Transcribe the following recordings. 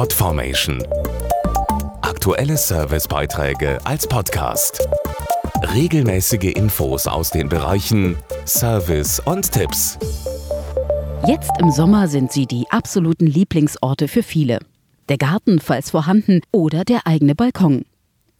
Podformation. Aktuelle Servicebeiträge als Podcast. Regelmäßige Infos aus den Bereichen Service und Tipps. Jetzt im Sommer sind sie die absoluten Lieblingsorte für viele. Der Garten, falls vorhanden, oder der eigene Balkon.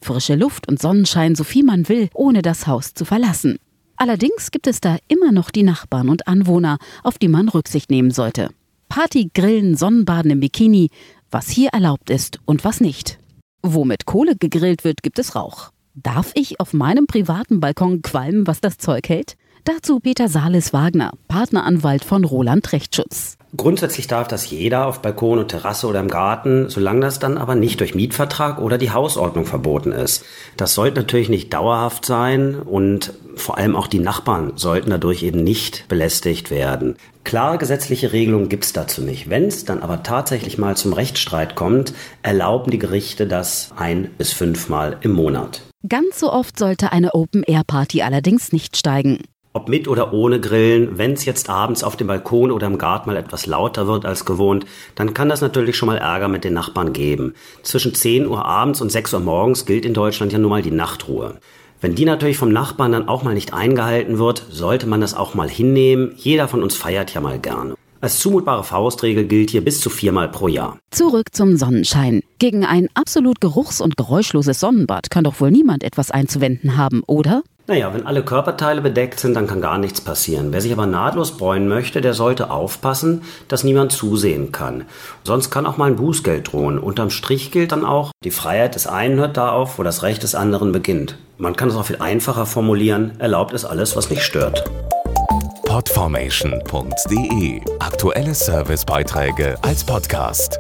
Frische Luft und Sonnenschein, so viel man will, ohne das Haus zu verlassen. Allerdings gibt es da immer noch die Nachbarn und Anwohner, auf die man Rücksicht nehmen sollte. Party, Grillen, Sonnenbaden im Bikini, was hier erlaubt ist und was nicht. Wo mit Kohle gegrillt wird, gibt es Rauch. Darf ich auf meinem privaten Balkon qualmen, was das Zeug hält? Dazu Peter Sales-Wagner, Partneranwalt von Roland Rechtsschutz. Grundsätzlich darf das jeder auf Balkon und Terrasse oder im Garten, solange das dann aber nicht durch Mietvertrag oder die Hausordnung verboten ist. Das sollte natürlich nicht dauerhaft sein und vor allem auch die Nachbarn sollten dadurch eben nicht belästigt werden. Klare gesetzliche Regelungen gibt es dazu nicht. Wenn es dann aber tatsächlich mal zum Rechtsstreit kommt, erlauben die Gerichte das ein bis fünfmal im Monat. Ganz so oft sollte eine Open-Air-Party allerdings nicht steigen. Ob mit oder ohne Grillen, wenn es jetzt abends auf dem Balkon oder im Garten mal etwas lauter wird als gewohnt, dann kann das natürlich schon mal Ärger mit den Nachbarn geben. Zwischen 10 Uhr abends und 6 Uhr morgens gilt in Deutschland ja nun mal die Nachtruhe. Wenn die natürlich vom Nachbarn dann auch mal nicht eingehalten wird, sollte man das auch mal hinnehmen. Jeder von uns feiert ja mal gerne. Als zumutbare Faustregel gilt hier bis zu viermal pro Jahr. Zurück zum Sonnenschein. Gegen ein absolut geruchs- und geräuschloses Sonnenbad kann doch wohl niemand etwas einzuwenden haben, oder? Naja, wenn alle Körperteile bedeckt sind, dann kann gar nichts passieren. Wer sich aber nahtlos bräunen möchte, der sollte aufpassen, dass niemand zusehen kann. Sonst kann auch mal ein Bußgeld drohen. Unterm Strich gilt dann auch, die Freiheit des einen hört da auf, wo das Recht des anderen beginnt. Man kann es auch viel einfacher formulieren, erlaubt ist alles, was nicht stört. Podformation.de Aktuelle Servicebeiträge als Podcast.